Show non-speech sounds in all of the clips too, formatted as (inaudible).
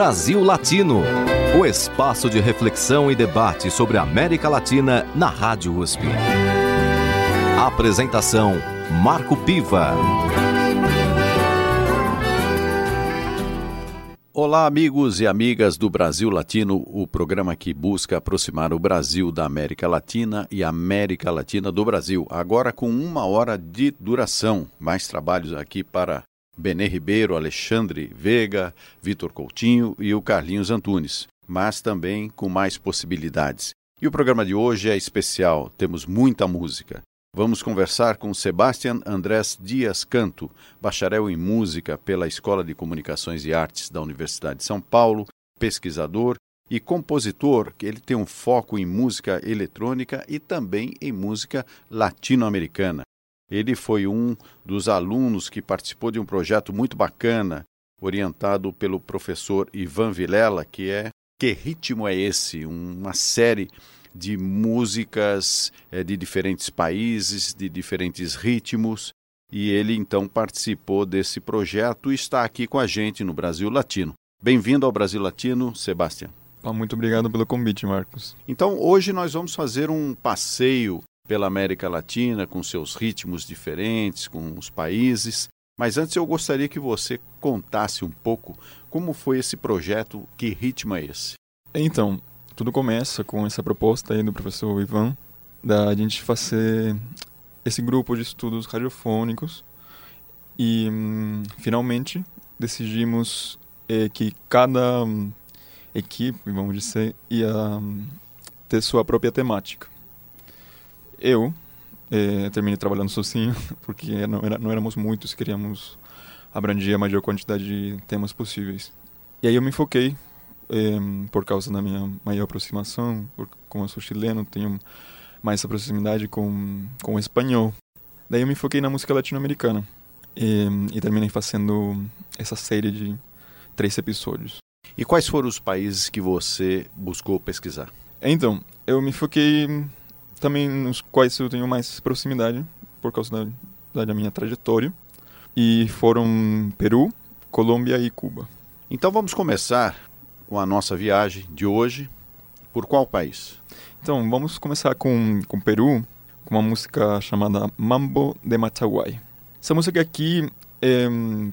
Brasil Latino, o espaço de reflexão e debate sobre a América Latina na Rádio USP. Apresentação: Marco Piva. Olá, amigos e amigas do Brasil Latino, o programa que busca aproximar o Brasil da América Latina e a América Latina do Brasil. Agora com uma hora de duração. Mais trabalhos aqui para Benê Ribeiro, Alexandre Veiga, Vitor Coutinho e o Carlinhos Antunes, mas também com mais possibilidades. E o programa de hoje é especial, temos muita música. Vamos conversar com Sebastian Andrés Dias Canto, bacharel em música pela Escola de Comunicações e Artes da Universidade de São Paulo, pesquisador e compositor, que ele tem um foco em música eletrônica e também em música latino-americana. Ele foi um dos alunos que participou de um projeto muito bacana, orientado pelo professor Ivan Vilela, que é Que Ritmo é Esse? Uma série de músicas é, de diferentes países, de diferentes ritmos. E ele então participou desse projeto e está aqui com a gente no Brasil Latino. Bem-vindo ao Brasil Latino, Sebastião. Muito obrigado pelo convite, Marcos. Então, hoje nós vamos fazer um passeio pela América Latina, com seus ritmos diferentes, com os países. Mas antes eu gostaria que você contasse um pouco como foi esse projeto, que ritmo é esse? Então, tudo começa com essa proposta aí do professor Ivan, da gente fazer esse grupo de estudos radiofônicos e hum, finalmente decidimos é, que cada hum, equipe, vamos dizer, ia hum, ter sua própria temática eu eh, terminei trabalhando sozinho, (laughs) porque não, era, não éramos muitos, queríamos abranger a maior quantidade de temas possíveis. E aí eu me foquei, eh, por causa da minha maior aproximação, por, como eu sou chileno, tenho mais essa proximidade com, com o espanhol. Daí eu me foquei na música latino-americana e, e terminei fazendo essa série de três episódios. E quais foram os países que você buscou pesquisar? Então, eu me foquei também nos quais eu tenho mais proximidade por causa da, da minha trajetória. E foram Peru, Colômbia e Cuba. Então vamos começar com a nossa viagem de hoje. Por qual país? Então vamos começar com, com Peru, com uma música chamada Mambo de Machaguay. Essa música aqui é,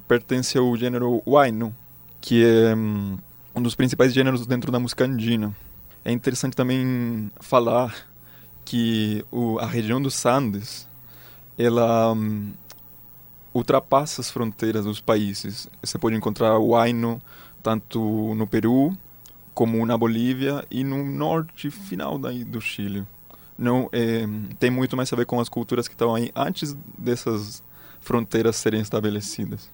pertence ao gênero huayno, que é um dos principais gêneros dentro da música andina. É interessante também falar que o, a região dos Andes ela um, ultrapassa as fronteiras dos países. Você pode encontrar o Aino tanto no Peru como na Bolívia e no norte final daí do Chile. Não é, tem muito mais a ver com as culturas que estão aí antes dessas fronteiras serem estabelecidas.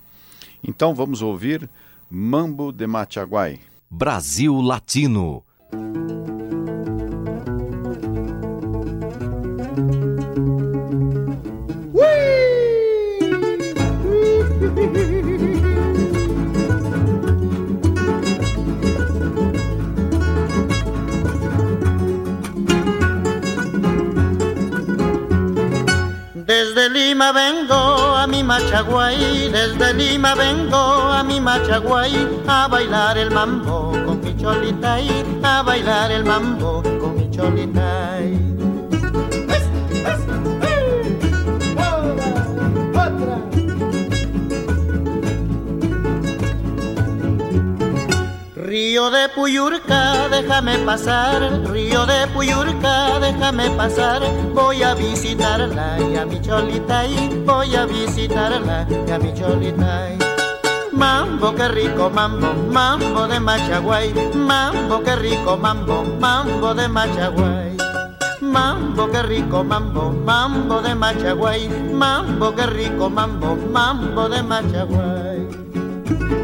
Então vamos ouvir Mambo de Machaguay. Brasil Latino. Desde Lima vengo a mi Machaguay, desde Lima vengo a mi Machaguay a bailar el mambo con mi cholita y a bailar el mambo con mi cholita. Río de Puyurca, déjame pasar, río de Puyurca, déjame pasar, voy a visitarla y a mi cholita y voy a visitarla y a mi cholita. Mambo, qué rico mambo, mambo de Machaguay, mambo, qué rico mambo, mambo de Machaguay. Mambo, qué rico mambo, mambo de Machaguay, mambo, qué rico mambo, mambo de Machaguay.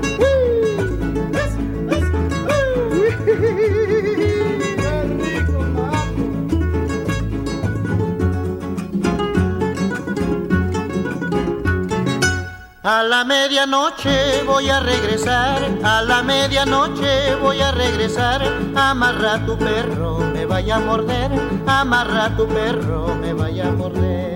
A la medianoche voy a regresar, a la medianoche voy a regresar. Amarra tu perro, me vaya a morder, amarra tu perro, me vaya a morder.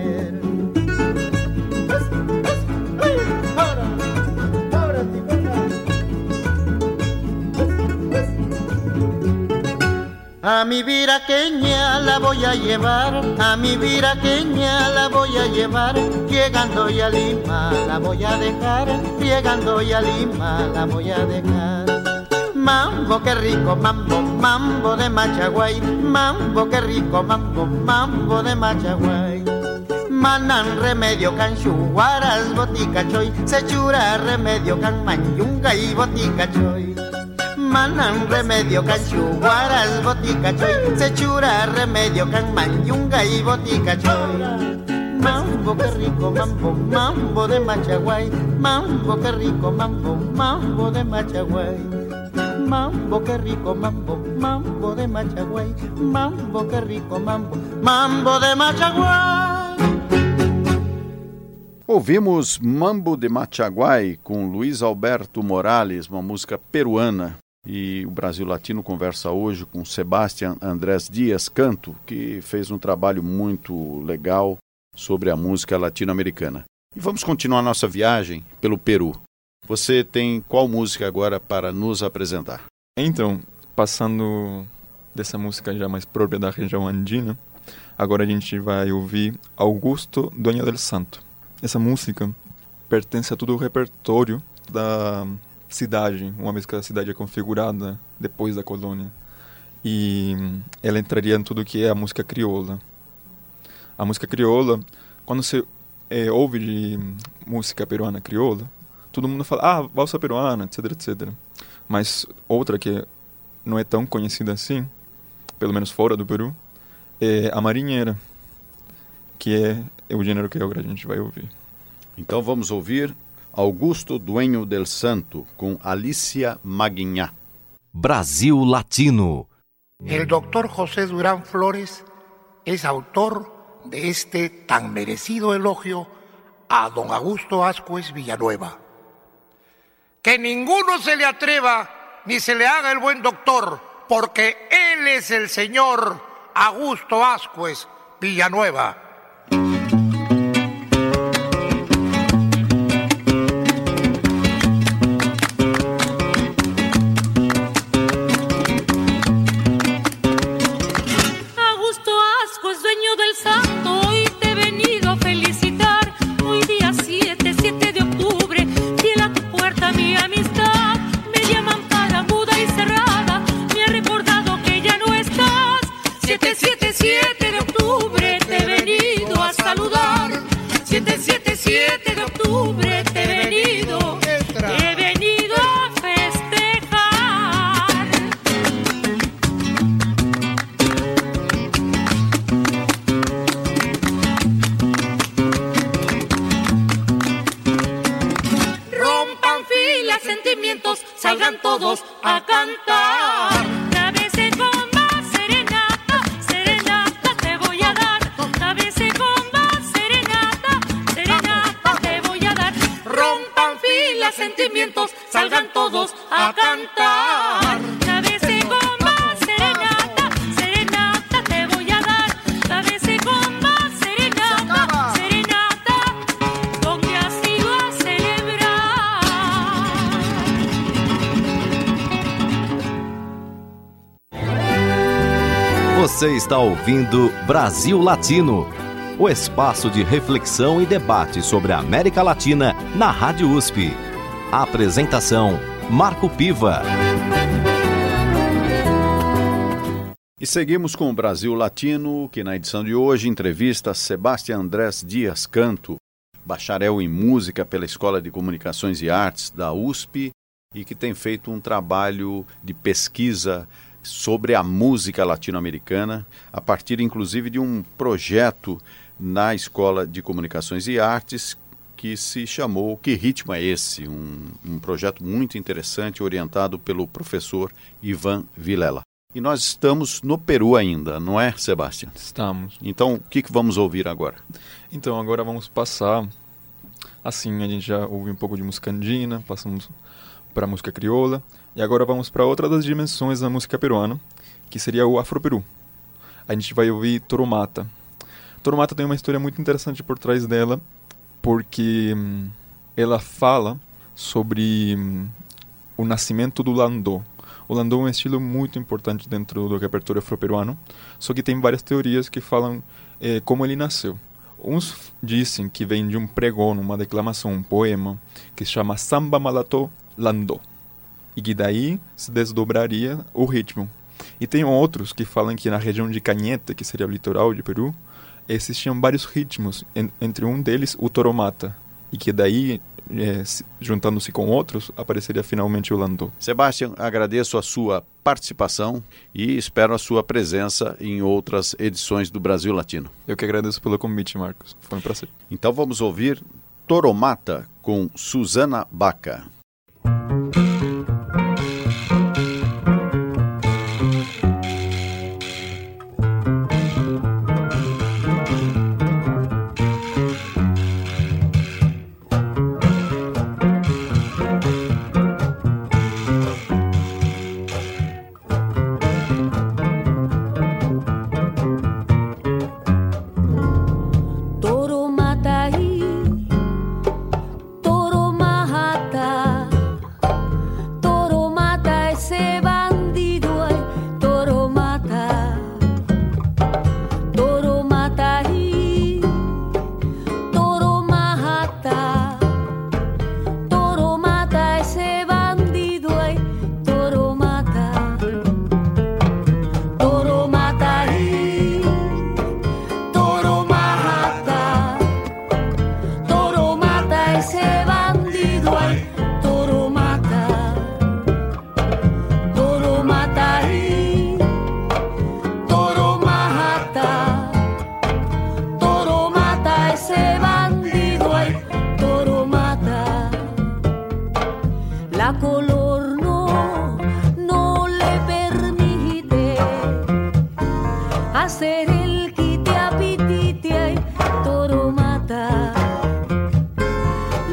A mi viraqueña la voy a llevar, a mi viraqueña la voy a llevar, llegando ya a Lima la voy a dejar, llegando ya a Lima la voy a dejar. Mambo, qué rico, mambo, mambo de Machaguay, mambo, qué rico, mambo, mambo de Machaguay. Manan remedio can chuguaras botica choy, se chura remedio can manyunga y botica choy manan remedio can chuguaras botica choy se chura remedio can manyunga y botica choy mambo que rico mambo mambo de machaguay. Mambo que rico mambo mambo de machaguay. Mambo que rico mambo mambo de machaguay. Mambo que rico mambo mambo de machaguay. Ouvimos Mambo de Machaguay com Luiz Alberto Morales, uma música peruana e o Brasil Latino conversa hoje com Sebastián Andrés Dias Canto, que fez um trabalho muito legal sobre a música latino-americana. E vamos continuar nossa viagem pelo Peru. Você tem qual música agora para nos apresentar? Então, passando dessa música já mais própria da região andina, agora a gente vai ouvir Augusto Dueño del Santo. Essa música pertence a todo o repertório da cidade, uma vez que a cidade é configurada depois da colônia. E ela entraria em tudo que é a música crioula. A música crioula, quando você é, ouve de música peruana crioula, todo mundo fala, ah, valsa peruana, etc, etc. Mas outra que não é tão conhecida assim, pelo menos fora do Peru, é a marinheira, que é, é o gênero que a gente vai ouvir. Então vamos ouvir Augusto Dueño del Santo con Alicia Maguiñá. Brasil Latino. El doctor José Durán Flores es autor de este tan merecido elogio a don Augusto Ascuez Villanueva. Que ninguno se le atreva ni se le haga el buen doctor, porque él es el señor Augusto Ascuez Villanueva. Você está ouvindo Brasil Latino, o espaço de reflexão e debate sobre a América Latina na Rádio USP. A apresentação: Marco Piva. E seguimos com o Brasil Latino, que na edição de hoje entrevista Sebastião Andrés Dias Canto, bacharel em música pela Escola de Comunicações e Artes da USP e que tem feito um trabalho de pesquisa sobre a música latino-americana, a partir inclusive de um projeto na Escola de Comunicações e Artes que se chamou Que Ritmo é Esse? Um, um projeto muito interessante orientado pelo professor Ivan Vilela. E nós estamos no Peru ainda, não é, Sebastião? Estamos. Então, o que, que vamos ouvir agora? Então, agora vamos passar. Assim, a gente já ouviu um pouco de música andina, passamos para a música crioula. E agora vamos para outra das dimensões da música peruana, que seria o Afro-Peru. A gente vai ouvir Toromata. Toromata tem uma história muito interessante por trás dela, porque hum, ela fala sobre hum, o nascimento do landô. O landau é um estilo muito importante dentro do repertório afro-peruano, só que tem várias teorias que falam eh, como ele nasceu. Uns dizem que vem de um pregão, uma declamação, um poema, que se chama Samba Malató Landó, e que daí se desdobraria o ritmo. E tem outros que falam que na região de Cañete, que seria o litoral de Peru, existiam vários ritmos, entre um deles o toromata, e que daí é, juntando-se com outros, apareceria finalmente o Landau. Sebastião, agradeço a sua participação e espero a sua presença em outras edições do Brasil Latino. Eu que agradeço pelo convite, Marcos. Foi um prazer. Então vamos ouvir Toromata com Susana Baca.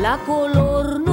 la color no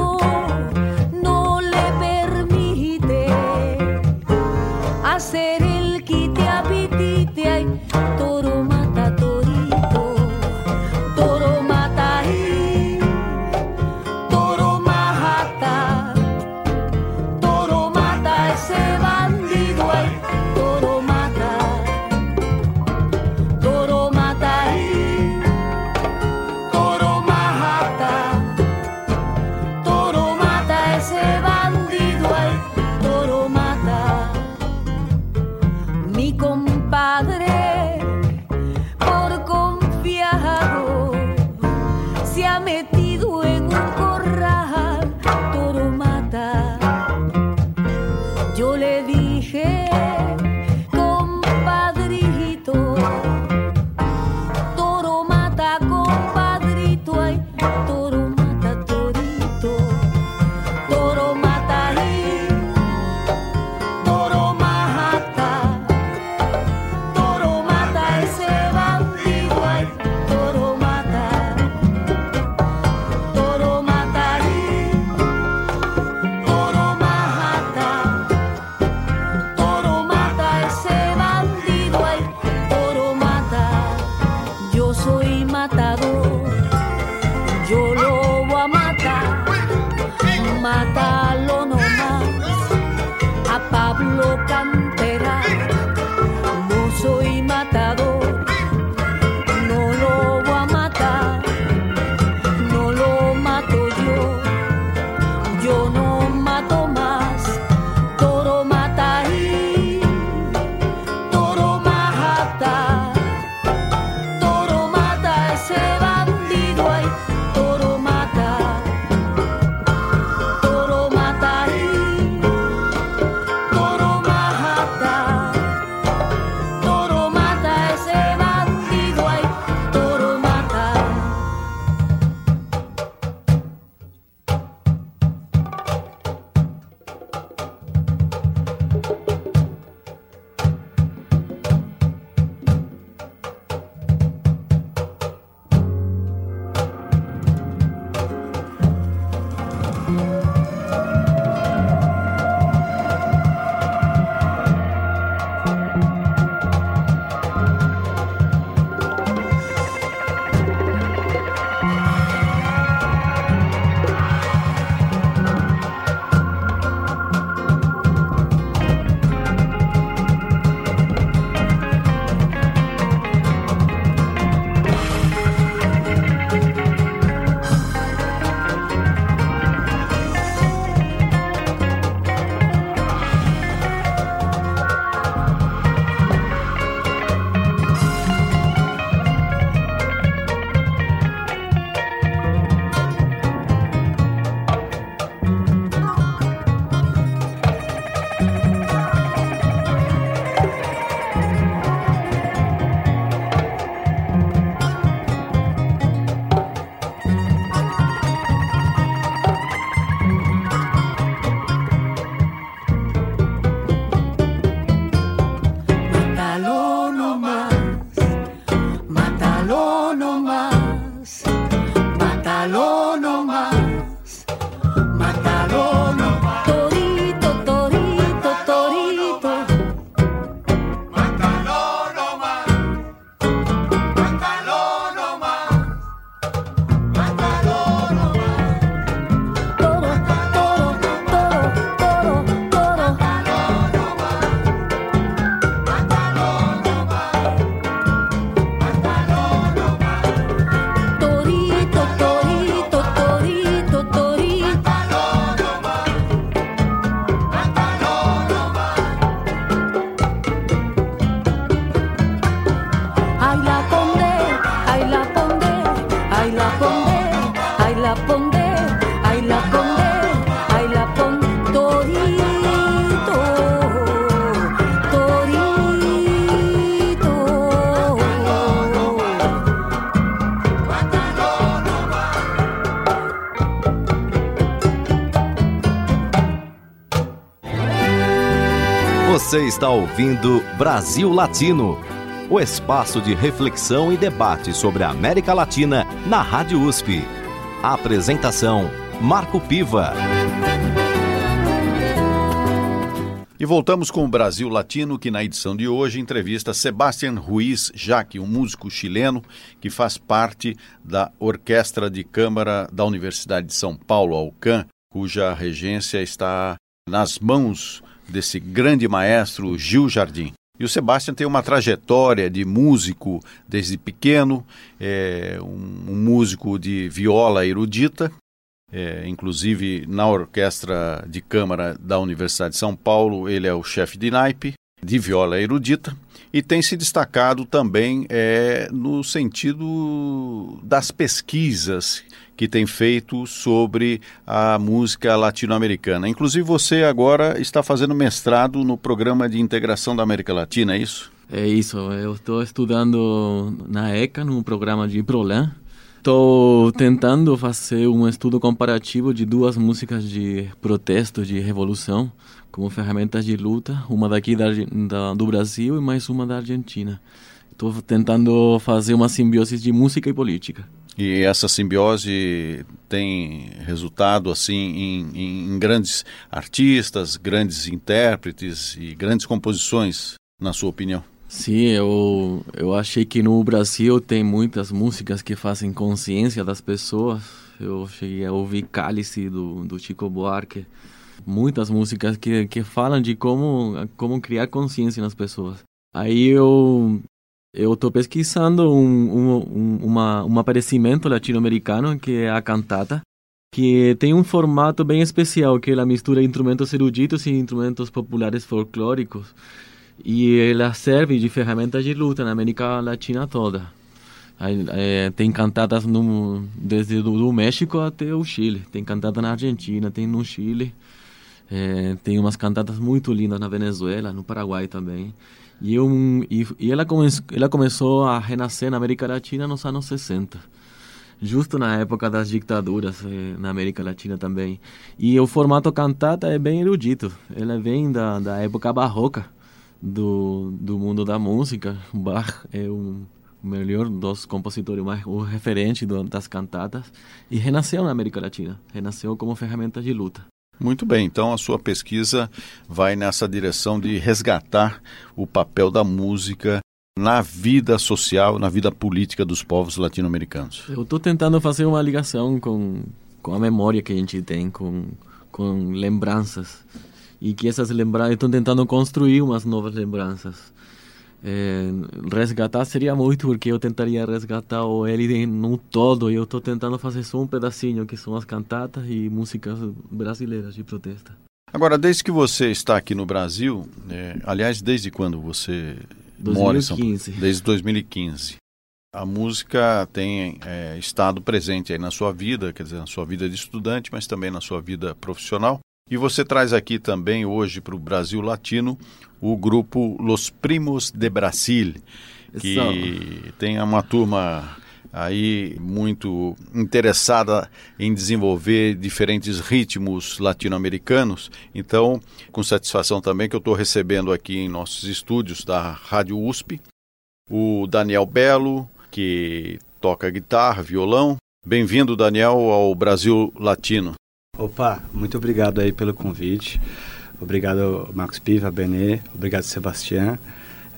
está ouvindo Brasil Latino, o espaço de reflexão e debate sobre a América Latina na Rádio USP. A apresentação Marco Piva. E voltamos com o Brasil Latino, que na edição de hoje entrevista Sebastián Ruiz Jaque, um músico chileno que faz parte da Orquestra de Câmara da Universidade de São Paulo, Alcan, cuja regência está nas mãos desse grande maestro Gil Jardim. E o Sebastião tem uma trajetória de músico desde pequeno, é um, um músico de viola erudita, é, inclusive na Orquestra de Câmara da Universidade de São Paulo, ele é o chefe de naipe de viola erudita e tem se destacado também é, no sentido das pesquisas que tem feito sobre a música latino-americana. Inclusive, você agora está fazendo mestrado no Programa de Integração da América Latina, é isso? É isso. Eu estou estudando na ECA, no programa de Prolan. Estou tentando fazer um estudo comparativo de duas músicas de protesto, de revolução, como ferramentas de luta, uma daqui da, da, do Brasil e mais uma da Argentina. Estou tentando fazer uma simbiose de música e política. E essa simbiose tem resultado assim em, em, grandes artistas, grandes intérpretes e grandes composições, na sua opinião? Sim, eu, eu achei que no Brasil tem muitas músicas que fazem consciência das pessoas. Eu cheguei a ouvir Cálice do, do Chico Buarque. Muitas músicas que, que falam de como, como criar consciência nas pessoas. Aí eu eu estou pesquisando um, um, uma, um aparecimento latino-americano que é a cantata, que tem um formato bem especial, que ela mistura instrumentos eruditos e instrumentos populares folclóricos. E ela serve de ferramenta de luta na América Latina toda. É, tem cantatas no, desde o México até o Chile. Tem cantata na Argentina, tem no Chile. É, tem umas cantatas muito lindas na Venezuela, no Paraguai também. E, um, e, e ela, come, ela começou a renascer na América Latina nos anos 60 justo na época das ditaduras eh, na América Latina também. E o formato cantata é bem erudito. Ela vem da, da época barroca do, do mundo da música. Bach é o melhor dos compositores, mais, o referente do, das cantatas. E renasceu na América Latina. Renasceu como ferramenta de luta. Muito bem, então a sua pesquisa vai nessa direção de resgatar o papel da música na vida social, na vida política dos povos latino-americanos. Eu estou tentando fazer uma ligação com, com a memória que a gente tem, com, com lembranças. E que essas lembranças, estou tentando construir umas novas lembranças. É, resgatar seria muito, porque eu tentaria resgatar o ele no todo, e eu estou tentando fazer só um pedacinho, que são as cantatas e músicas brasileiras de protesto. Agora, desde que você está aqui no Brasil, é, aliás, desde quando você 2015. mora em São Paulo? Desde 2015. A música tem é, estado presente aí na sua vida, quer dizer, na sua vida de estudante, mas também na sua vida profissional. E você traz aqui também hoje para o Brasil Latino o grupo Los Primos de Brasil, que Isso. tem uma turma aí muito interessada em desenvolver diferentes ritmos latino-americanos. Então, com satisfação também que eu estou recebendo aqui em nossos estúdios da Rádio USP o Daniel Belo, que toca guitarra, violão. Bem-vindo, Daniel, ao Brasil Latino. Opa, muito obrigado aí pelo convite. Obrigado, Marcos Piva, Benê. Obrigado, Sebastião.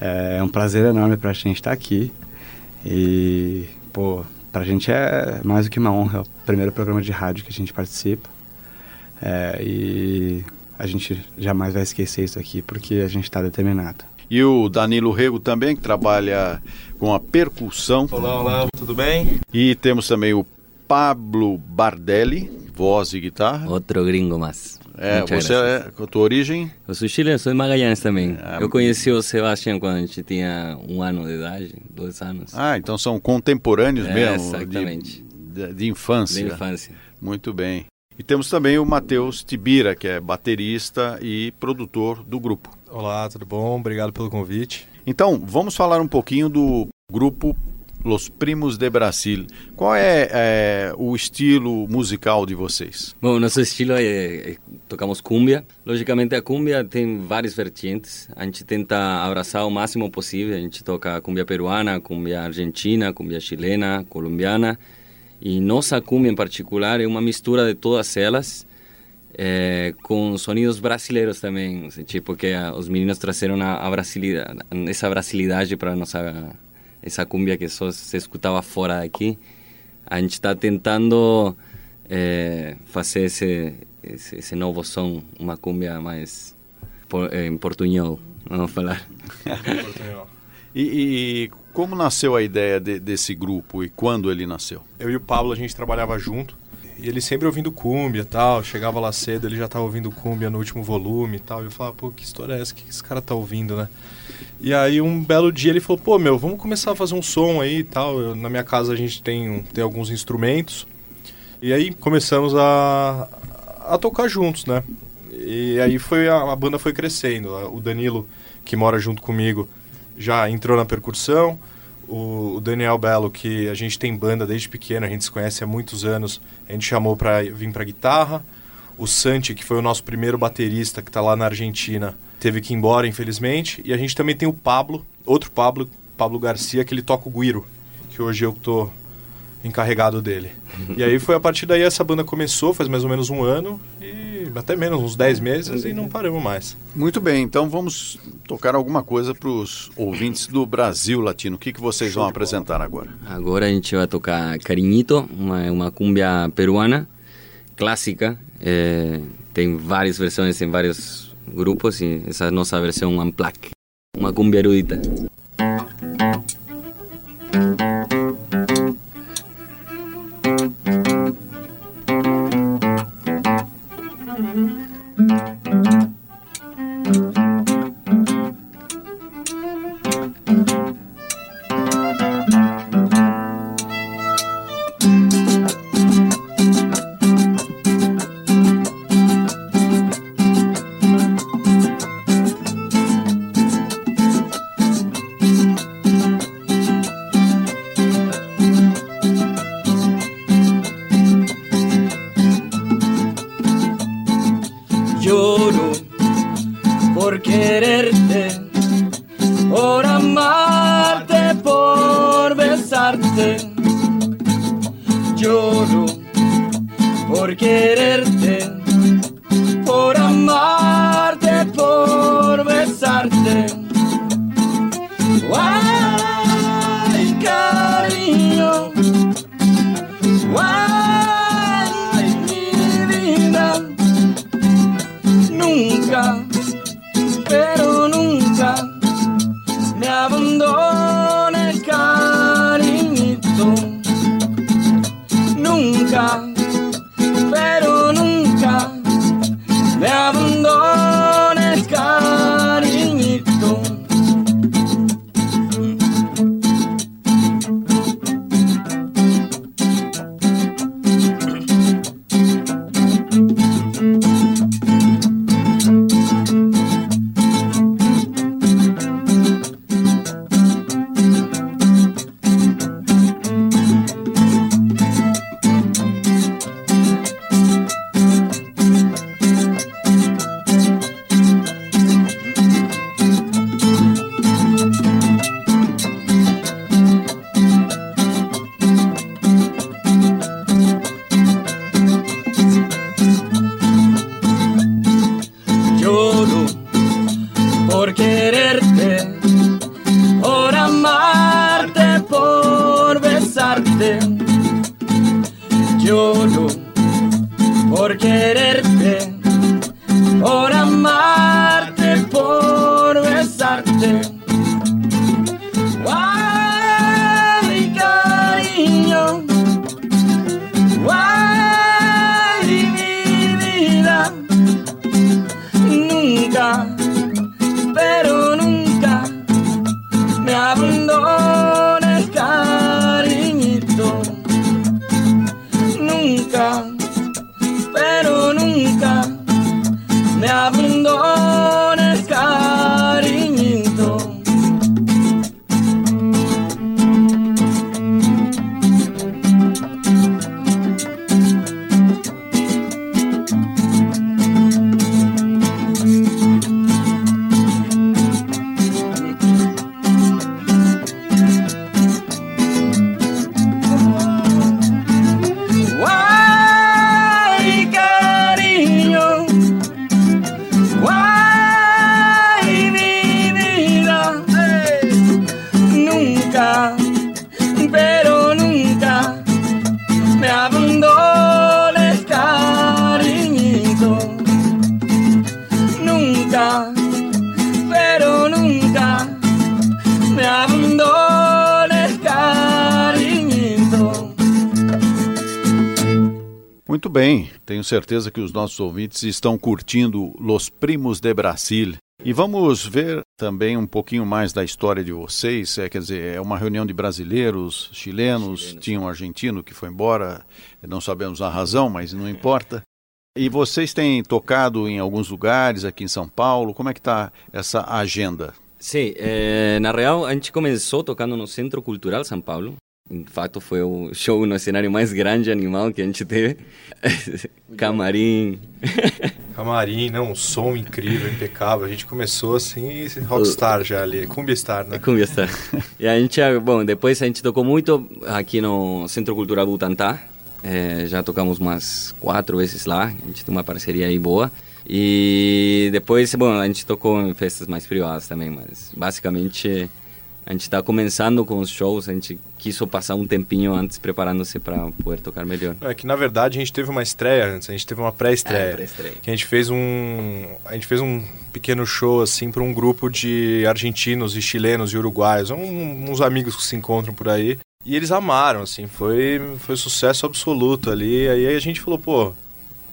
É um prazer enorme para a gente estar aqui. E, pô, para a gente é mais do que uma honra. É o primeiro programa de rádio que a gente participa. É, e a gente jamais vai esquecer isso aqui porque a gente está determinado. E o Danilo Rego também, que trabalha com a percussão. Olá, olá, tudo bem? E temos também o Pablo Bardelli, voz e guitarra. Outro gringo mais. É, Muchas você gracias. é com a tua origem? Eu sou chileno, sou de Magallanes também. Ah, eu conheci o Sebastião quando a gente tinha um ano de idade, dois anos. Ah, então são contemporâneos é, mesmo? Exatamente. De, de, de, infância. De infância. Muito bem. E temos também o Matheus Tibira, que é baterista e produtor do grupo. Olá, tudo bom? Obrigado pelo convite. Então, vamos falar um pouquinho do grupo Los Primos de Brasil. Qual é, é, o estilo musical de vocês? Bom, nosso estilo é, é, tocamos cumbia. Logicamente a cumbia tem várias vertentes. A gente tenta abraçar o máximo possível. A gente toca cumbia peruana, cumbia argentina, cumbia chilena, colombiana. E nossa cumbia em particular é uma mistura de todas elas. É, com sonidos brasileiros também, tipo que os meninos trouxeram a, a brasilidade, essa brasilidade para nossa essa cumbia que só se escutava fora daqui. A gente está tentando é, fazer esse, esse, esse, novo som, uma cumbia mais por, em portunhol, vamos falar. (laughs) e, e, como nasceu a ideia de, desse grupo e quando ele nasceu? Eu e o Pablo, a gente trabalhava junto. E ele sempre ouvindo cumbia tal, chegava lá cedo, ele já estava ouvindo cumbia no último volume e tal. E eu falava, pô, que história é essa? O que esse cara tá ouvindo, né? E aí um belo dia ele falou, pô, meu, vamos começar a fazer um som aí e tal. Eu, na minha casa a gente tem, tem alguns instrumentos. E aí começamos a, a tocar juntos, né? E aí foi a, a banda foi crescendo. O Danilo, que mora junto comigo, já entrou na percussão. O, Daniel Belo, que a gente tem banda desde pequeno, a gente se conhece há muitos anos, a gente chamou para vir para guitarra. O Santi, que foi o nosso primeiro baterista, que está lá na Argentina, teve que ir embora, infelizmente. E a gente também tem o Pablo, outro Pablo, Pablo Garcia, que ele toca o guiro, que hoje eu tô encarregado dele. e aí foi a partir daí essa banda começou, faz mais ou menos um ano, e até menos, uns 10 meses, e não paramos mais. Muito bem, então vamos tocar alguma coisa para os ouvintes do Brasil Latino. O que, que vocês vão apresentar agora? Agora a gente vai tocar Cariñito, uma, uma cumbia peruana, clássica. É, tem várias versões em vários grupos y esa es nuestra versión Unplugged, una cumbia erudita. grande. Lloro por querer certeza que os nossos ouvintes estão curtindo Los Primos de Brasil. E vamos ver também um pouquinho mais da história de vocês. É, quer dizer, é uma reunião de brasileiros, chilenos, chilenos. tinha um argentino que foi embora, não sabemos a razão, mas não importa. E vocês têm tocado em alguns lugares aqui em São Paulo. Como é que está essa agenda? Sim, eh, na real a gente começou tocando no Centro Cultural São Paulo. Em fato foi o show no cenário mais grande animal que a gente teve. (laughs) Camarim. Camarim, não, um som incrível, impecável. A gente começou assim, rockstar já ali, Cumbia Star, né? Cumbia Star. e a gente, bom, depois a gente tocou muito aqui no Centro Cultural Butantá, é, já tocamos umas quatro vezes lá, a gente tem uma parceria aí boa. E depois, bom, a gente tocou em festas mais privadas também, mas basicamente a gente está começando com os shows, a gente quis passar um tempinho antes preparando-se para poder tocar melhor. É que na verdade a gente teve uma estreia antes, a gente teve uma pré-estreia. É, pré que a gente fez um a gente fez um pequeno show assim para um grupo de argentinos e chilenos e uruguaios, um, uns amigos que se encontram por aí. E eles amaram, assim, foi, foi sucesso absoluto ali. Aí a gente falou, pô,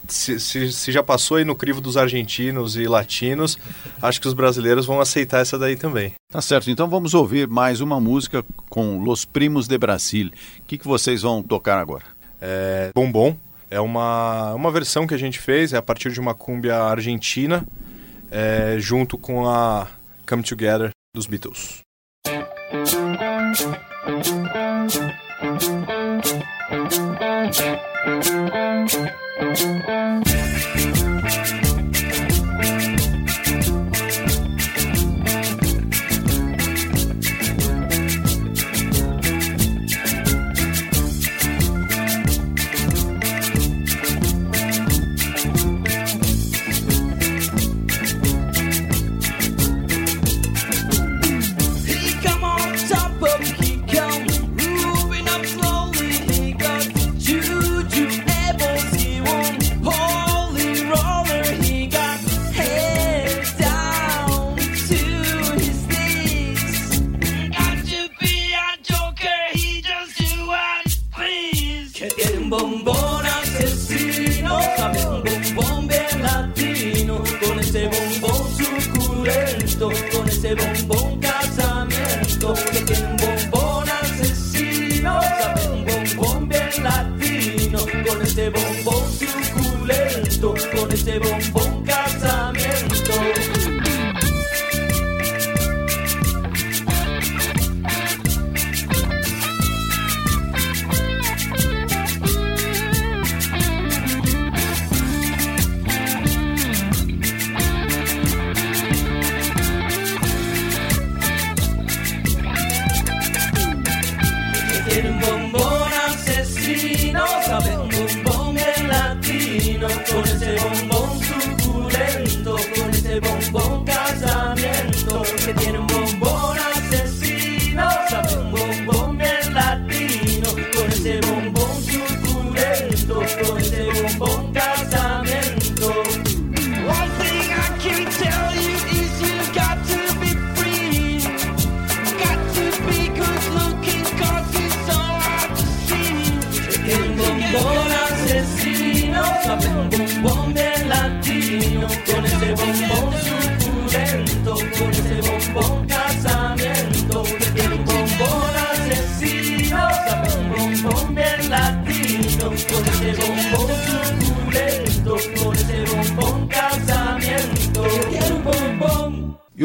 se, se, se, já passou aí no crivo dos argentinos e latinos, acho que os brasileiros vão aceitar essa daí também. Tá certo, então vamos ouvir mais uma música com Los Primos de Brasil. O que, que vocês vão tocar agora? É Bombom. É uma, uma versão que a gente fez, é a partir de uma cúmbia argentina, é, junto com a Come Together dos Beatles.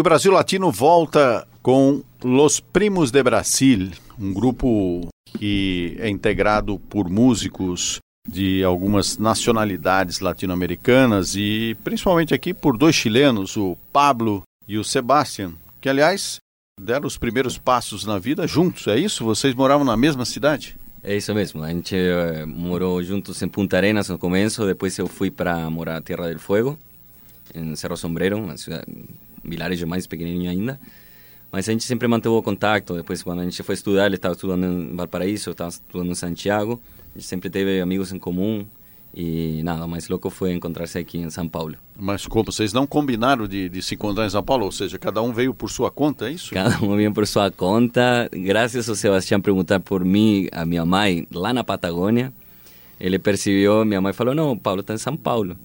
O Brasil Latino volta com Los Primos de Brasil, um grupo que é integrado por músicos de algumas nacionalidades latino-americanas e principalmente aqui por dois chilenos, o Pablo e o Sebastian, que aliás deram os primeiros passos na vida juntos, é isso? Vocês moravam na mesma cidade? É isso mesmo, a gente uh, morou juntos em Punta Arenas no começo, depois eu fui para morar na Terra del Fuego, em Cerro Sombreiro, uma cidade, vilarejo mais pequenininho ainda. Mas a gente sempre manteve o contato, depois quando a gente foi estudar, ele estava estudando em Valparaíso, eu estava estudando em Santiago, a gente sempre teve amigos em comum, e nada, o mais louco foi encontrar-se aqui em São Paulo. Mas como vocês não combinaram de, de, se encontrar em São Paulo? Ou seja, cada um veio por sua conta, é isso? Cada um veio por sua conta. Graças ao Sebastião perguntar por mim, a minha mãe, lá na Patagônia. Ele percebeu, minha mãe falou, não, Paulo está em São Paulo.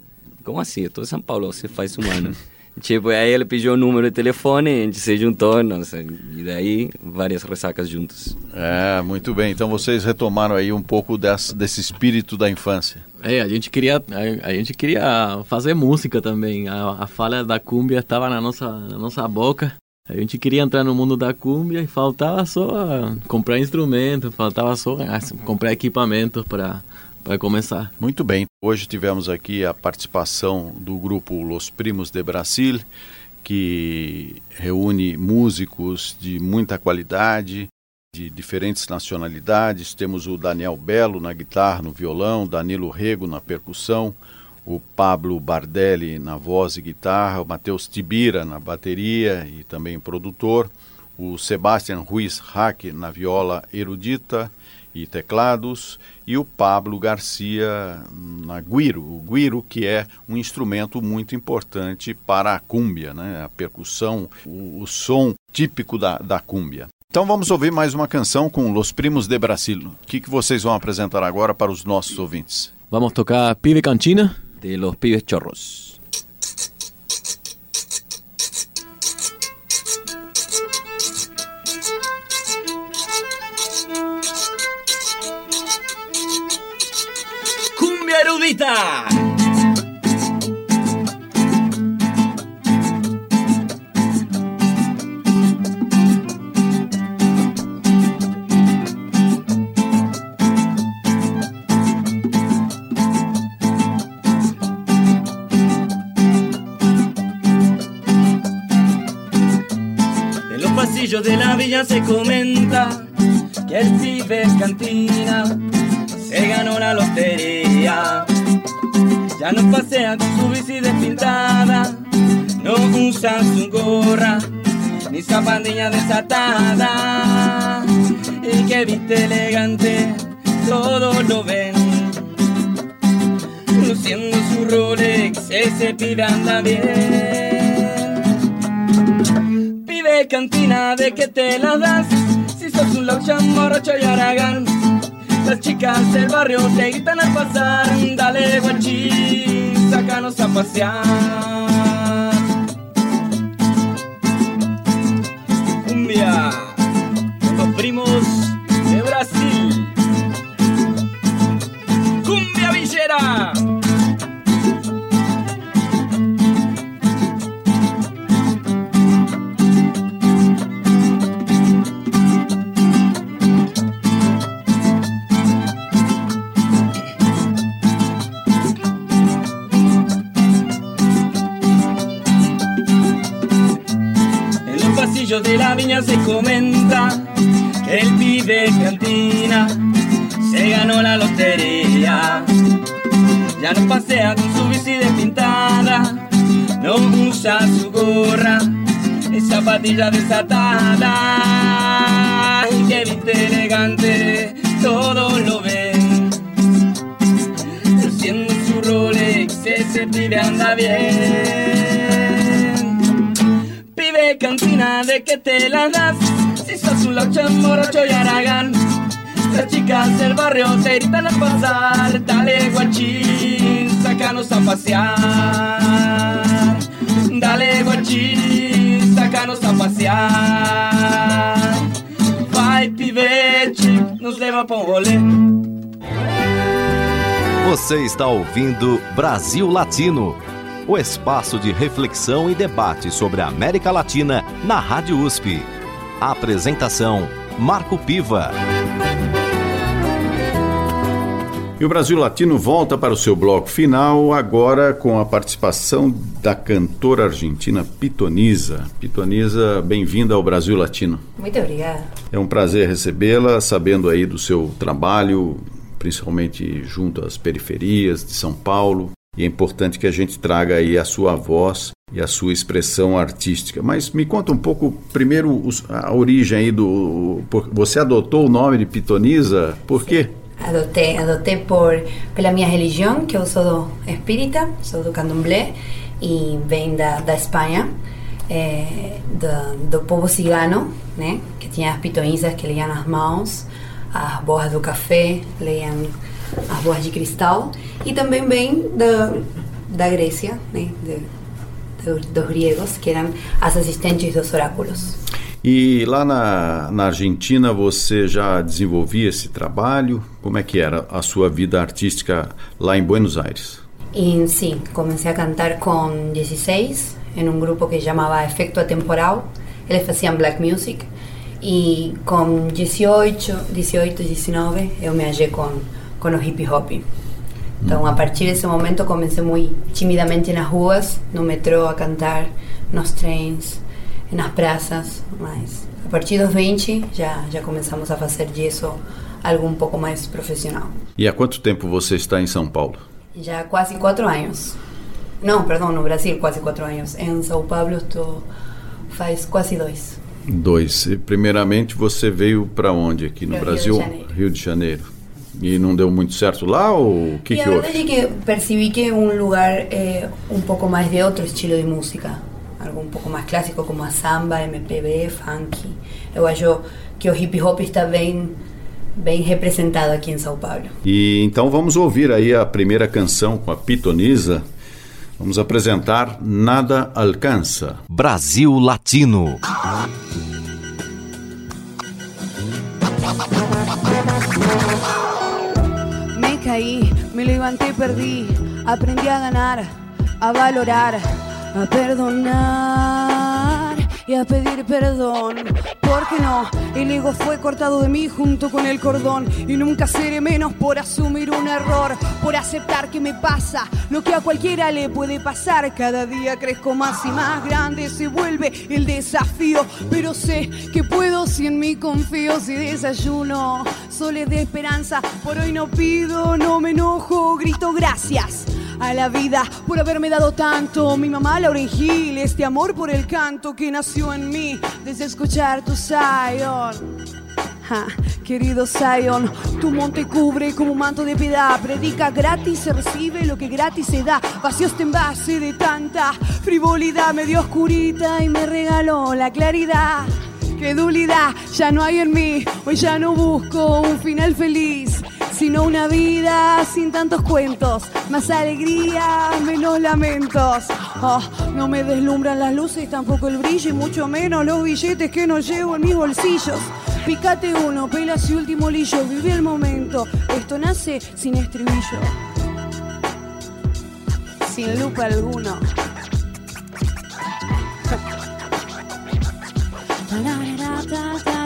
Como assim? Eu estou em São Paulo, você faz um ano. (laughs) tipo, aí ele pediu o número de telefone, a gente se juntou, nossa, e daí várias ressacas juntos. É, muito bem. Então vocês retomaram aí um pouco desse, desse espírito da infância. É, a gente queria, a, a gente queria fazer música também. A, a fala da cumbia estava na nossa, na nossa boca. A gente queria entrar no mundo da cumbia e faltava só comprar instrumento, faltava só assim, comprar equipamento para para começar. Muito bem. Hoje tivemos aqui a participação do grupo Los Primos de Brasil, que reúne músicos de muita qualidade, de diferentes nacionalidades. Temos o Daniel Belo na guitarra, no violão, Danilo Rego na percussão, o Pablo Bardelli na voz e guitarra, o Matheus Tibira na bateria e também produtor, o Sebastian Ruiz Hack na viola erudita e teclados e o Pablo Garcia na guiro, o guiro que é um instrumento muito importante para a cúmbia, né? a percussão, o, o som típico da, da cúmbia. Então vamos ouvir mais uma canção com Los Primos de Brasil. O que, que vocês vão apresentar agora para os nossos ouvintes? Vamos tocar Pibe Cantina de los pibes chorros. Erudita. de la villa se comenta que el pibe cantina se ganó la lotería. Ya no pasea con su bici despintada, no usa su gorra ni zapatilla desatada. Y que viste elegante, todos lo ven. Luciendo su Rolex, ese pibe anda bien cantina, ¿de que te la das? Si sos un lauchan, morocho y aragán. Las chicas del barrio te gritan al pasar, dale guachín, sácanos a pasear. Cumbia, los primos de la viña se comenta que el pibe cantina se ganó la lotería. Ya no pasea con su bici despintada, no usa su gorra ni zapatilla desatada. Y que viste elegante, todos lo ven. Luciendo su Rolex, ese pibe anda bien cantina, ¿de que te la das? Si sos un laucha, morocho y aragán. Las chicas del barrio te gritan al pasar. Dale guachín, sácanos a pasear. Dale guachín, sácanos a pasear. Vai pivete, nos leva pra um rolê. Você está ouvindo Brasil Latino o espaço de reflexão e debate sobre a América Latina na Rádio USP. A apresentação: Marco Piva. E o Brasil Latino volta para o seu bloco final, agora com a participação da cantora argentina Pitonisa. Pitonisa, bem-vinda ao Brasil Latino. Muito obrigada. É um prazer recebê-la, sabendo aí do seu trabalho, principalmente junto às periferias de São Paulo, e é importante que a gente traga aí a sua voz e a sua expressão artística. Mas me conta um pouco, primeiro, a origem aí do... Você adotou o nome de Pitonisa, por quê? Adotei, adotei por, pela minha religião, que eu sou espírita, sou do candomblé, e vem da, da Espanha, é, do, do povo cigano, né, que tinha as pitonisas que liam as mãos, as borras do café, liam as boas de cristal, e também vem da, da Grécia, né, de, de, dos gregos, que eram as assistentes dos oráculos. E lá na, na Argentina você já desenvolvia esse trabalho? Como é que era a sua vida artística lá em Buenos Aires? E sim, comecei a cantar com 16 em um grupo que chamava Efecto Atemporal. Eles faziam black music. E com 18, 18, 19 eu me achei com, com o hip hop. Então, a partir desse momento, comecei muito timidamente nas ruas, no metrô, a cantar, nos trens, nas praças. Mas a partir dos 20 já, já começamos a fazer disso algo um pouco mais profissional. E há quanto tempo você está em São Paulo? Já quase quatro anos. Não, perdão, no Brasil quase quatro anos. Em São Paulo estou faz quase dois. Dois. E, primeiramente você veio para onde aqui no Rio de Brasil? Janeiro. Rio de Janeiro. E não deu muito certo lá ou o que, que houve? é que percebi que um lugar é um pouco mais de outro estilo de música. Algo um pouco mais clássico, como a samba, MPB, funk. Eu acho que o hip hop está bem, bem representado aqui em São Paulo. E então vamos ouvir aí a primeira canção com a Pitonisa. Vamos apresentar Nada Alcança. Brasil Latino. Levanté, perdí, aprendí a ganar, a valorar, a perdonar y a pedir perdón. ¿Por qué no? El ego fue cortado de mí junto con el cordón y nunca seré menos por asumir un error, por aceptar que me pasa lo que a cualquiera le puede pasar. Cada día crezco más y más grande se vuelve el desafío, pero sé que puedo si en mí confío, si desayuno, soles de esperanza. Por hoy no pido, no me enojo, grito gracias a la vida por haberme dado tanto. Mi mamá Lauren Hill, este amor por el canto que nació en mí desde escuchar tu Zion. Querido Zion, tu monte cubre como un manto de piedad. Predica gratis, se recibe lo que gratis se da. Vacío este envase de tanta frivolidad. Me dio oscurita y me regaló la claridad. Credulidad ya no hay en mí. Hoy ya no busco un final feliz, sino una vida sin tantos cuentos. Más alegría, menos lamentos. Oh, no me deslumbran las luces, tampoco el brillo y mucho menos los billetes que no llevo en mis bolsillos. Picate uno, pela su último lillo, vive el momento. Esto nace sin estribillo, sin lupa alguno. (laughs)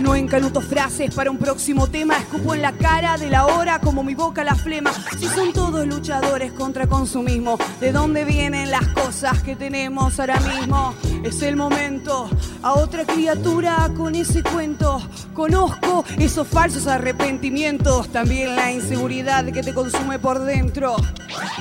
No encanuto frases para un próximo tema, escupo en la cara de la hora como mi boca la flema. Si son todos luchadores contra consumismo, ¿de dónde vienen las cosas que tenemos ahora mismo? Es el momento, a otra criatura con ese cuento. Conozco esos falsos arrepentimientos, también la inseguridad que te consume por dentro.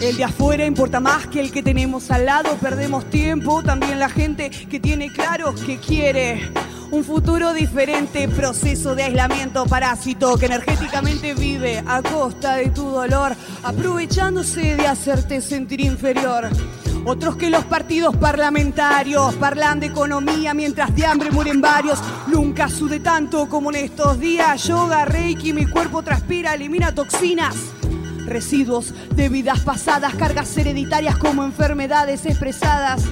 El de afuera importa más que el que tenemos al lado, perdemos tiempo, también la gente que tiene claro que quiere un futuro diferente, proceso de aislamiento parásito que energéticamente vive a costa de tu dolor, aprovechándose de hacerte sentir inferior. Otros que los partidos parlamentarios parlan de economía mientras de hambre mueren varios. Nunca sudé tanto como en estos días. Yoga, reiki, mi cuerpo transpira, elimina toxinas. Residuos de vidas pasadas, cargas hereditarias como enfermedades expresadas.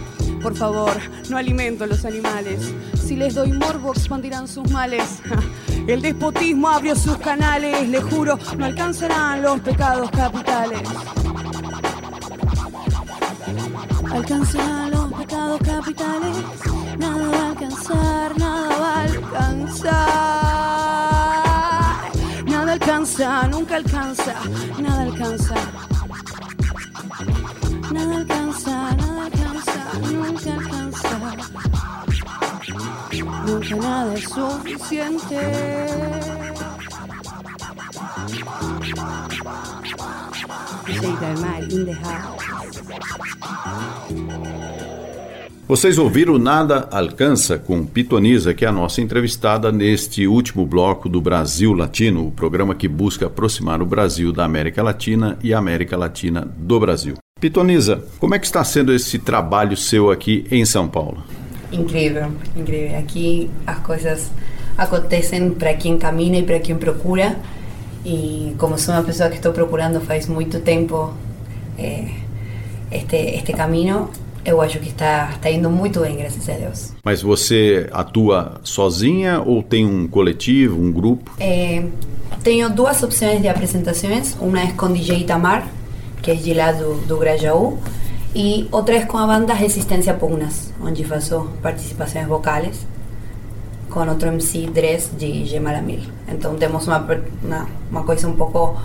Por favor, no alimento a los animales. Si les doy morbo, expandirán sus males. (laughs) El despotismo abrió sus canales, le juro, no alcanzarán los pecados capitales. Alcanzarán los pecados capitales. Nunca alcanza, nada alcanza. Nada alcanza, nada alcanza, nunca alcanza. Nunca nada es suficiente. In the house. Vocês ouviram Nada Alcança com Pitonisa, que é a nossa entrevistada neste último bloco do Brasil Latino, o programa que busca aproximar o Brasil da América Latina e a América Latina do Brasil. Pitonisa, como é que está sendo esse trabalho seu aqui em São Paulo? Incrível, incrível. Aqui as coisas acontecem para quem camina e para quem procura. E como sou uma pessoa que estou procurando faz muito tempo é, este, este caminho, eu acho que está, está indo muito bem, graças a Deus. Mas você atua sozinha ou tem um coletivo, um grupo? É, tenho duas opções de apresentações. Uma é com DJ Itamar, que é de lá do, do Grajaú, e outra é com a banda Resistência Pugnas, onde faço participações vocais com outro MC Dress de Gemalamil. Então temos uma, uma, uma coisa um pouco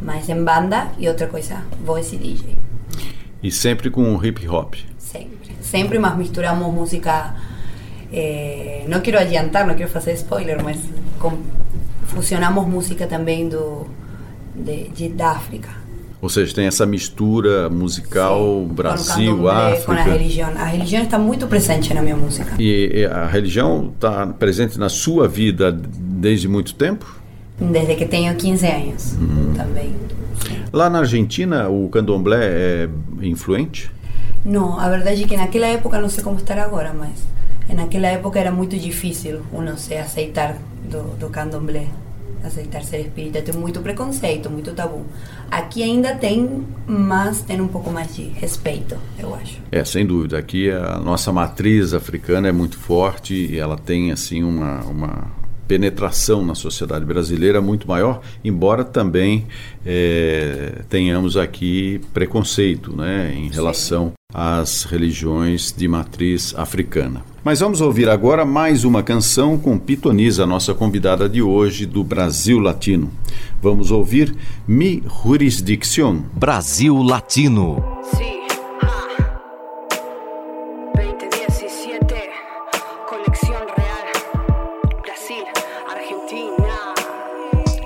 mais em banda e outra coisa voice e DJ. E sempre com hip hop? Sempre. Mas misturamos música. Eh, não quero adiantar, não quero fazer spoiler, mas com, fusionamos música também do, de, de, da África. Ou seja, tem essa mistura musical Sim, Brasil, África. Com a religião. A religião está muito presente na minha música. E, e a religião está presente na sua vida desde muito tempo? Desde que tenho 15 anos Uhum. também. Lá na Argentina, o candomblé é influente? Não, a verdade é que naquela época, não sei como estará agora, mas naquela época era muito difícil uno se aceitar do, do candomblé, aceitar ser espírita. Tem muito preconceito, muito tabu. Aqui ainda tem, mas tem um pouco mais de respeito, eu acho. É, sem dúvida. Aqui a nossa matriz africana é muito forte e ela tem assim uma, uma penetração na sociedade brasileira muito maior, embora também é, tenhamos aqui preconceito né, em relação às religiões de matriz africana. Mas vamos ouvir agora mais uma canção com Pitonisa, nossa convidada de hoje do Brasil Latino. Vamos ouvir Mi Jurisdicción. Brasil Latino. Ah. 2017, colección real, Brasil, Argentina.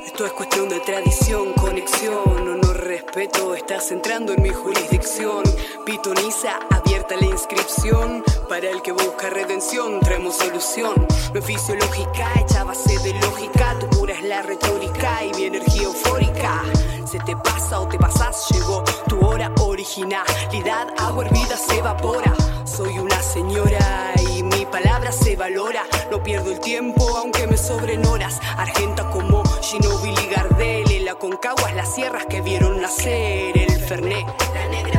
Esto es cuestión de tradición, conexión, honor, respeto. Estás entrando en mi jurisdicción. Pitoniza, abierta la inscripción. Para el que busca redención, traemos solución. No es fisiológica, hecha base de lógica. Tu pura es la retórica y mi energía eufórica. Se te pasa o te pasas, llegó tu hora originalidad. Agua hervida se evapora. Soy una señora y mi palabra se valora. No pierdo el tiempo aunque me sobren horas. Argenta como Ginobili Gardel. En la Concagua, las sierras que vieron nacer el Fernet. La negra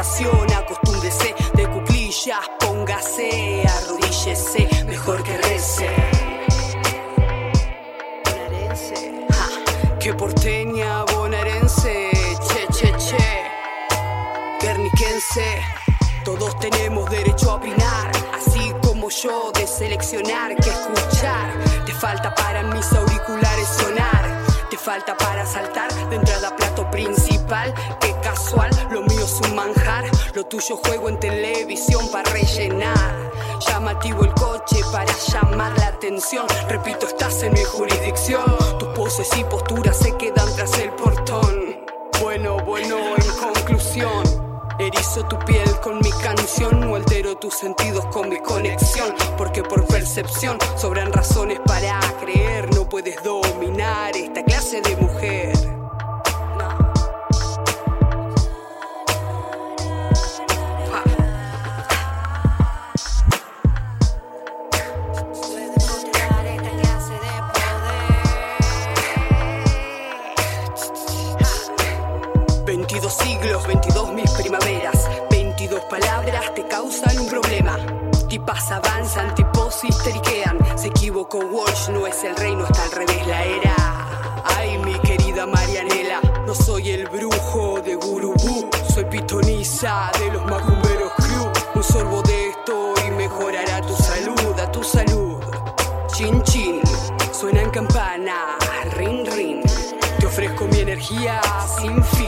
colonización, acostúmbrese de cuclillas, póngase, arrodíllese, mejor que rece. Ja, que porteña bonaerense, che, che, che. Guerniquense, todos tenemos derecho a opinar, así como yo de seleccionar que escuchar. Te falta para mis auriculares sonar, te falta para saltar de entrada plato principal. Qué casual, lo tuyo juego en televisión para rellenar. Llamativo el coche para llamar la atención. Repito, estás en mi jurisdicción. Tus poses y posturas se quedan tras el portón. Bueno, bueno, en conclusión. Erizo tu piel con mi canción, no altero tus sentidos con mi conexión, porque por percepción sobran razones para creer, no puedes dominar esta clase de mujer. Siglos, 22 mis primaveras, 22 palabras te causan un problema. Tipas avanzan, tipos histeriquean. Se equivocó Walsh, no es el reino, está al revés la era. Ay, mi querida Marianela, no soy el brujo de Gurubú, soy pitoniza de los macumberos crew. Un sorbo de esto y mejorará tu salud, a tu salud. Chin chin, suenan campanas, rin rin. Te ofrezco mi energía sin fin.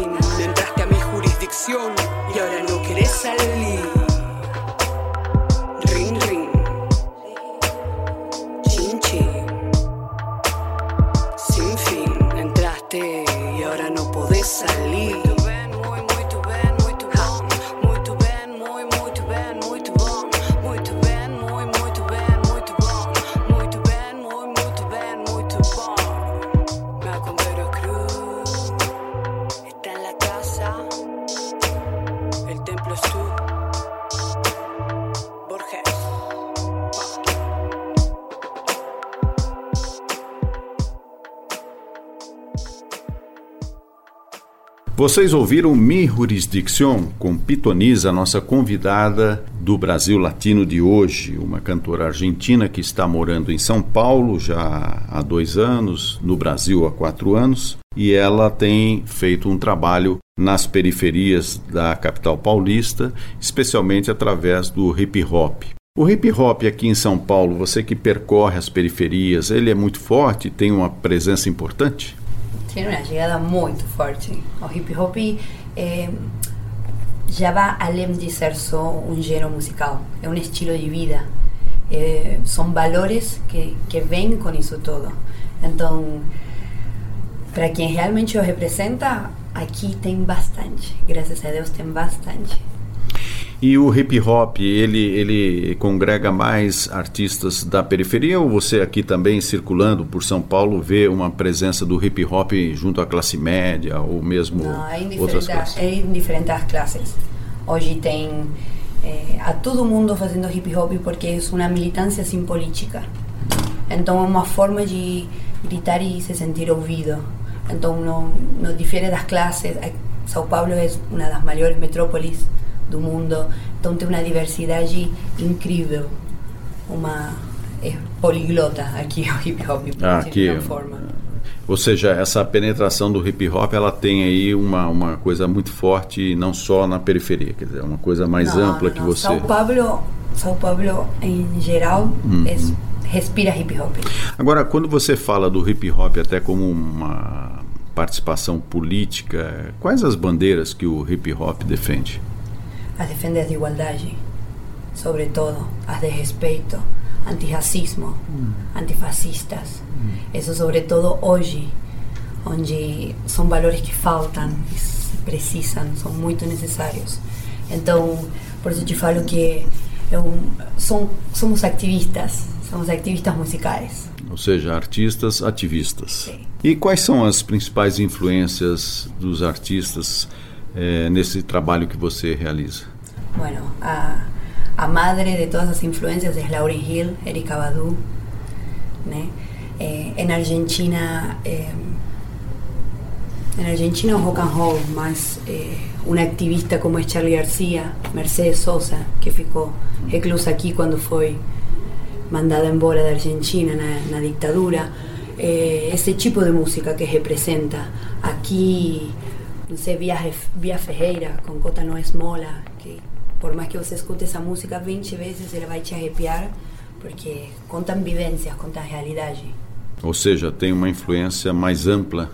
Vocês ouviram Mi Jurisdiction com Pitonisa, nossa convidada do Brasil Latino de hoje, uma cantora argentina que está morando em São Paulo já há dois anos, no Brasil há quatro anos, e ela tem feito um trabalho nas periferias da capital paulista, especialmente através do hip hop. O hip hop aqui em São Paulo, você que percorre as periferias, ele é muito forte, tem uma presença importante? Tiene una llegada muy fuerte. O hip hop eh, ya va além de ser só un género musical, es un estilo de vida. Eh, son valores que, que ven con eso todo. Entonces, para quien realmente lo representa, aquí tem bastante. Gracias a Dios tem bastante. E o hip hop, ele, ele congrega mais artistas da periferia ou você aqui também circulando por São Paulo vê uma presença do hip hop junto à classe média ou mesmo Não, é outras classes? É em diferentes classes. Hoje tem é, a todo mundo fazendo hip hop porque é uma militância sem política. Então é uma forma de gritar e se sentir ouvido. Então não, não difere das classes. São Paulo é uma das maiores metrópoles do mundo. Então tem uma diversidade incrível. Uma é poliglota aqui (laughs) o hip hop. Ah, aqui. Ou seja, essa penetração do hip hop ela tem aí uma, uma coisa muito forte não só na periferia, quer dizer, uma coisa mais não, ampla não, que você. São Paulo, São Paulo em geral uhum. é, respira hip hop. Agora, quando você fala do hip hop até como uma participação política, quais as bandeiras que o hip hop defende? A defender a igualdade, sobre todo, as de respeito, antirracismo, mm. antifascistas. Mm. Isso sobre todo hoje, onde são valores que faltam, que precisam, são muito necessários. Então, por isso te falo que eu, som, somos ativistas, somos ativistas musicais. Ou seja, artistas ativistas. Sim. E quais são as principais influências dos artistas eh, nesse trabalho que você realiza? Bueno, a, a madre de todas as influências é Lauryn Hill, Erika Badu, né? Eh, en Argentina, eh, en Argentina rock and roll, mas eh, ativista como é Charlie Garcia, Mercedes Sosa, que ficou reclusa aqui quando foi mandada embora da Argentina na, na ditadura, eh, esse tipo de música que representa aqui no sé, Vía, Vía Ferreira com Cota No Esmola, que por mais que você escute essa música 20 vezes, ele vai te arrepiar, porque contam vivências, contam realidade. Ou seja, tem uma influência mais ampla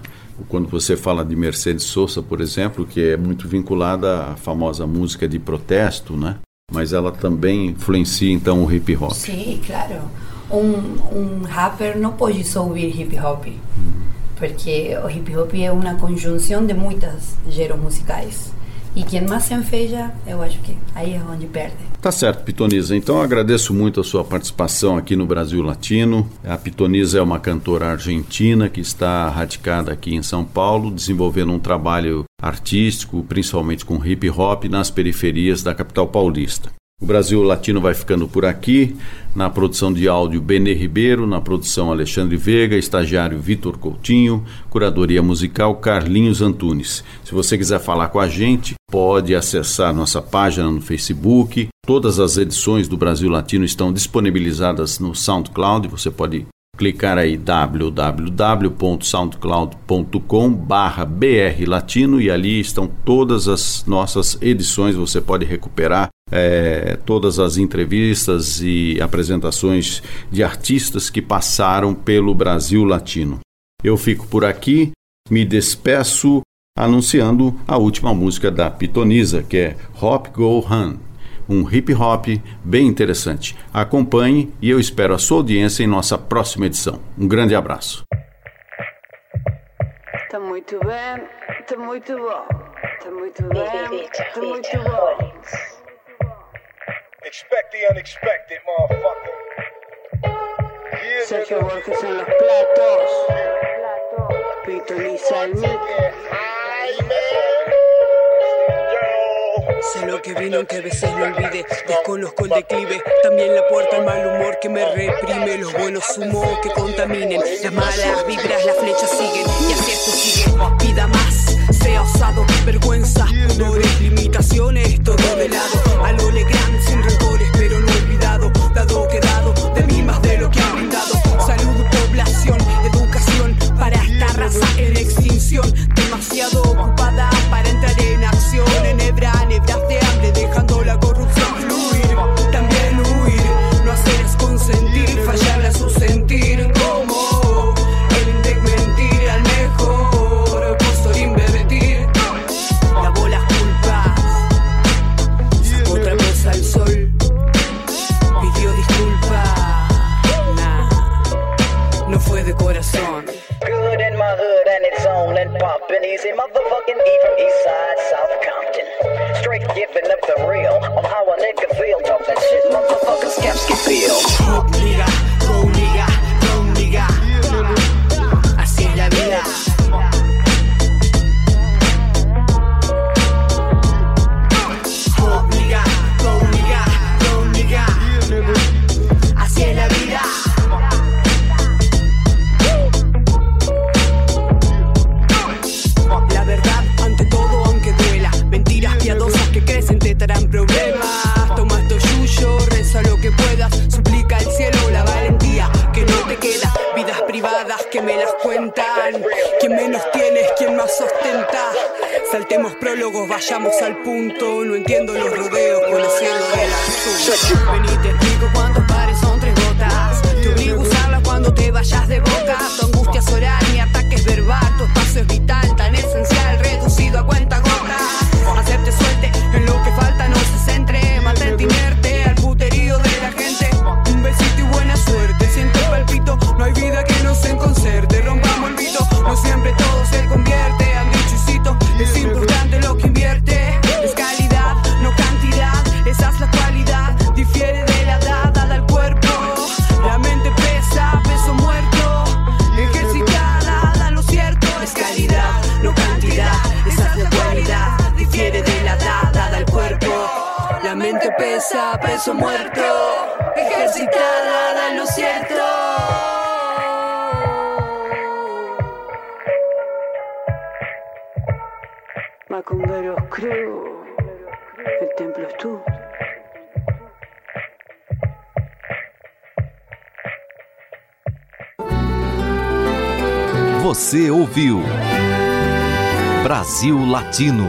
quando você fala de Mercedes Sosa, por exemplo, que é muito vinculada à famosa música de protesto, né? Mas ela também influencia então o hip hop. Sim, claro. Um, um rapper não pode só ouvir hip hop. Uhum porque o hip hop é uma conjunção de muitas gêneros musicais. E quem mais se enfeja, eu acho que aí é onde perde. Tá certo, Pitonisa. Então agradeço muito a sua participação aqui no Brasil Latino. A Pitonisa é uma cantora argentina que está radicada aqui em São Paulo, desenvolvendo um trabalho artístico, principalmente com hip hop, nas periferias da capital paulista. O Brasil Latino vai ficando por aqui. Na produção de áudio, Benê Ribeiro. Na produção, Alexandre Veiga. Estagiário, Vitor Coutinho. Curadoria musical, Carlinhos Antunes. Se você quiser falar com a gente, pode acessar nossa página no Facebook. Todas as edições do Brasil Latino estão disponibilizadas no SoundCloud. Você pode clicar aí www.soundcloud.com barra brlatino e ali estão todas as nossas edições, você pode recuperar é, todas as entrevistas e apresentações de artistas que passaram pelo Brasil Latino. Eu fico por aqui, me despeço anunciando a última música da Pitonisa, que é Hop Go Hun, um hip hop bem interessante. Acompanhe e eu espero a sua audiência em nossa próxima edição. Um grande abraço. Tá muito bem, tá muito bom, tá muito bem, tá muito bom. Expect the unexpected, motherfucker. Sergio Borges en los platos. Pito Lisa el mic. Sé lo que vino aunque a veces lo olvide. Desconozco el declive También la puerta al mal humor que me reprime. Los buenos humos que contaminen Las malas vibras, las flechas siguen. Y así esto sigue. Vida más Sea osado excusas, pudores, limitaciones, todo de lado. A lo Legrand, sin rencores, pero no olvidado. Dado quedado, de mí más de lo que han brindado. Salud, población, educación, para esta raza en extinción. Demasiado ocupada para entrar en acción. Enhebra, nebras Motherfucking E from East Side, South Compton. Straight giving up the real on how a nigga feel. Talk that shit, motherfucking scaps can feel. Prólogos, vayamos al punto. No entiendo los rodeos con el cielo azul. Vení te explico cuántos pares son tres gotas. Te obligo a usarlas cuando te vayas de boca. Tu angustia es oral, mi ataque es verbal Tu espacio es vital, peso muerto Ejercitada, da lo cierto Macumberos, creo. El templo es tú. Você ouviu Brasil Latino,